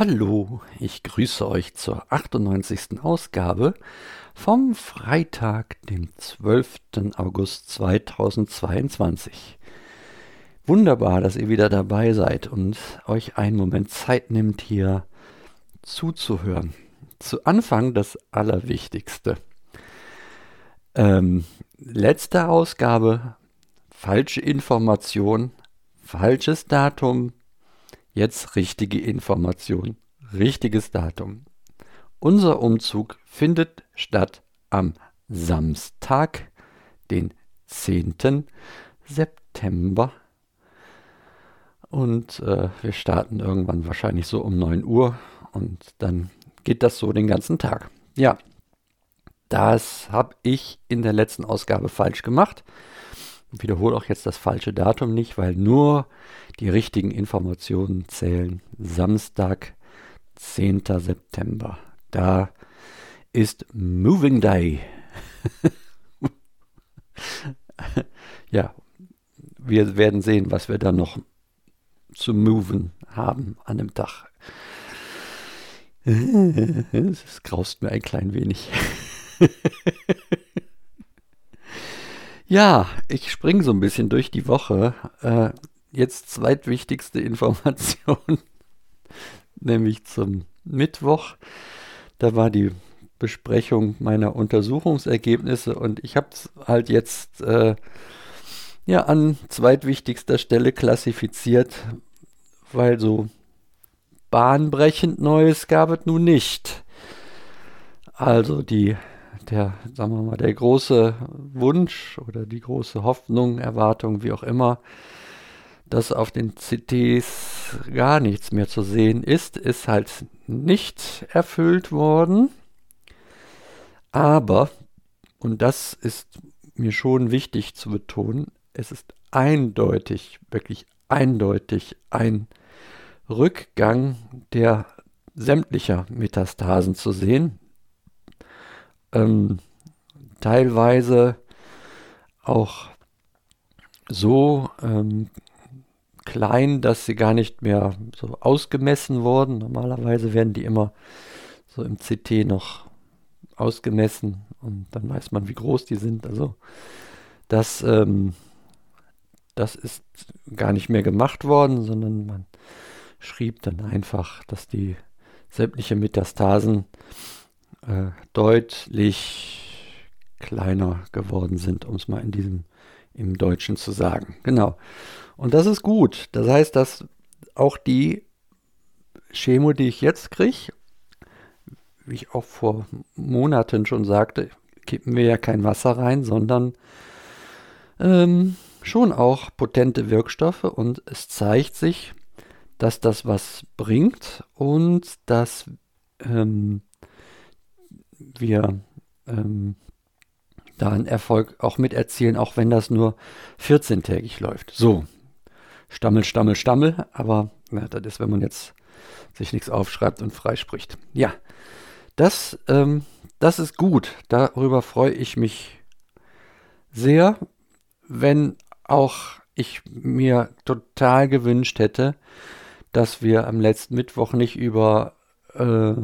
Hallo, ich grüße euch zur 98. Ausgabe vom Freitag, dem 12. August 2022. Wunderbar, dass ihr wieder dabei seid und euch einen Moment Zeit nimmt, hier zuzuhören. Zu Anfang das Allerwichtigste. Ähm, letzte Ausgabe, falsche Information, falsches Datum, Jetzt richtige Information, richtiges Datum. Unser Umzug findet statt am Samstag, den 10. September. Und äh, wir starten irgendwann wahrscheinlich so um 9 Uhr und dann geht das so den ganzen Tag. Ja, das habe ich in der letzten Ausgabe falsch gemacht wiederhole auch jetzt das falsche Datum nicht, weil nur die richtigen Informationen zählen. Samstag, 10. September. Da ist Moving Day. ja, wir werden sehen, was wir da noch zu moven haben an dem Tag. Es graust mir ein klein wenig. Ja, ich springe so ein bisschen durch die Woche. Äh, jetzt zweitwichtigste Information, nämlich zum Mittwoch. Da war die Besprechung meiner Untersuchungsergebnisse und ich habe es halt jetzt äh, ja an zweitwichtigster Stelle klassifiziert, weil so bahnbrechend Neues gab es nun nicht. Also die der, sagen wir mal, der große Wunsch oder die große Hoffnung, Erwartung, wie auch immer, dass auf den CTs gar nichts mehr zu sehen ist, ist halt nicht erfüllt worden. Aber, und das ist mir schon wichtig zu betonen, es ist eindeutig, wirklich eindeutig ein Rückgang der sämtlicher Metastasen zu sehen ähm, teilweise auch so ähm, klein, dass sie gar nicht mehr so ausgemessen wurden. Normalerweise werden die immer so im CT noch ausgemessen und dann weiß man, wie groß die sind. Also das, ähm, das ist gar nicht mehr gemacht worden, sondern man schrieb dann einfach, dass die sämtliche Metastasen äh, deutlich kleiner geworden sind, um es mal in diesem im Deutschen zu sagen. Genau. Und das ist gut. Das heißt, dass auch die Chemo, die ich jetzt kriege, wie ich auch vor Monaten schon sagte, kippen wir ja kein Wasser rein, sondern ähm, schon auch potente Wirkstoffe und es zeigt sich, dass das was bringt und dass ähm, wir ähm, da einen Erfolg auch miterzielen, auch wenn das nur 14-tägig läuft. So, Stammel, Stammel, Stammel, aber ja, das ist, wenn man jetzt sich nichts aufschreibt und freispricht. Ja, das, ähm, das ist gut. Darüber freue ich mich sehr, wenn auch ich mir total gewünscht hätte, dass wir am letzten Mittwoch nicht über äh,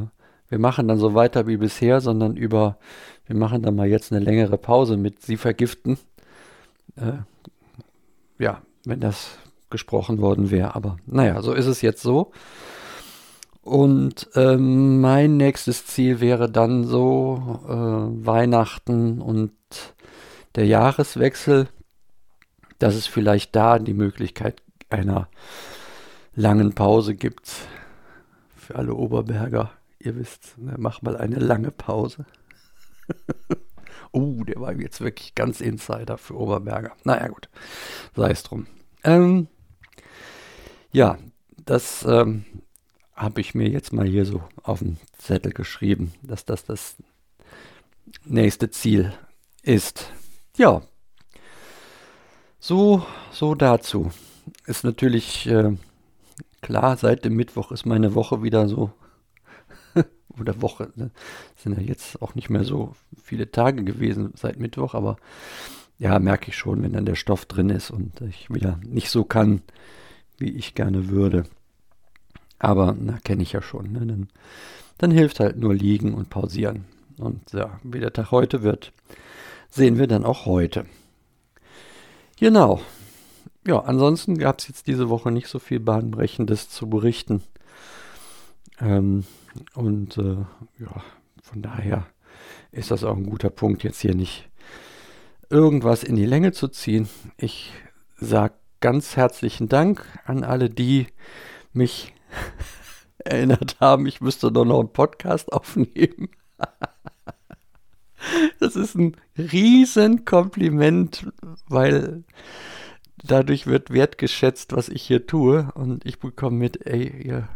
wir machen dann so weiter wie bisher, sondern über, wir machen dann mal jetzt eine längere Pause mit Sie vergiften. Äh, ja, wenn das gesprochen worden wäre. Aber naja, so ist es jetzt so. Und ähm, mein nächstes Ziel wäre dann so äh, Weihnachten und der Jahreswechsel, dass es vielleicht da die Möglichkeit einer langen Pause gibt für alle Oberberger ihr wisst, ne, mach mal eine lange Pause. uh, der war jetzt wirklich ganz Insider für Oberberger. Naja, gut, sei es drum. Ähm, ja, das ähm, habe ich mir jetzt mal hier so auf den Zettel geschrieben, dass das das nächste Ziel ist. Ja, so, so dazu. Ist natürlich äh, klar, seit dem Mittwoch ist meine Woche wieder so oder Woche. Ne? Sind ja jetzt auch nicht mehr so viele Tage gewesen seit Mittwoch, aber ja, merke ich schon, wenn dann der Stoff drin ist und ich wieder nicht so kann, wie ich gerne würde. Aber, na, kenne ich ja schon. Ne? Dann, dann hilft halt nur liegen und pausieren. Und ja, wie der Tag heute wird, sehen wir dann auch heute. Genau. Ja, ansonsten gab es jetzt diese Woche nicht so viel Bahnbrechendes zu berichten. Ähm, und äh, ja, von daher ist das auch ein guter Punkt, jetzt hier nicht irgendwas in die Länge zu ziehen. Ich sage ganz herzlichen Dank an alle, die mich erinnert haben, ich müsste doch noch einen Podcast aufnehmen. das ist ein Riesenkompliment, weil dadurch wird wertgeschätzt, was ich hier tue. Und ich bekomme mit, ey, ihr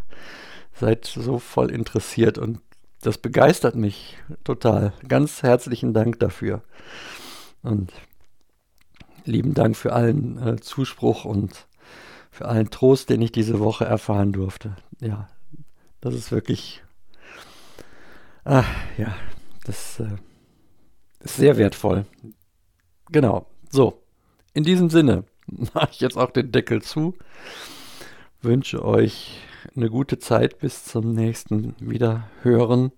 seid so voll interessiert und das begeistert mich total. Ganz herzlichen Dank dafür. Und lieben Dank für allen äh, Zuspruch und für allen Trost, den ich diese Woche erfahren durfte. Ja, das ist wirklich, ah, ja, das äh, ist sehr wertvoll. Genau, so, in diesem Sinne mache ich jetzt auch den Deckel zu. Wünsche euch eine gute Zeit bis zum nächsten Wiederhören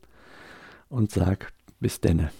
und sag bis denne.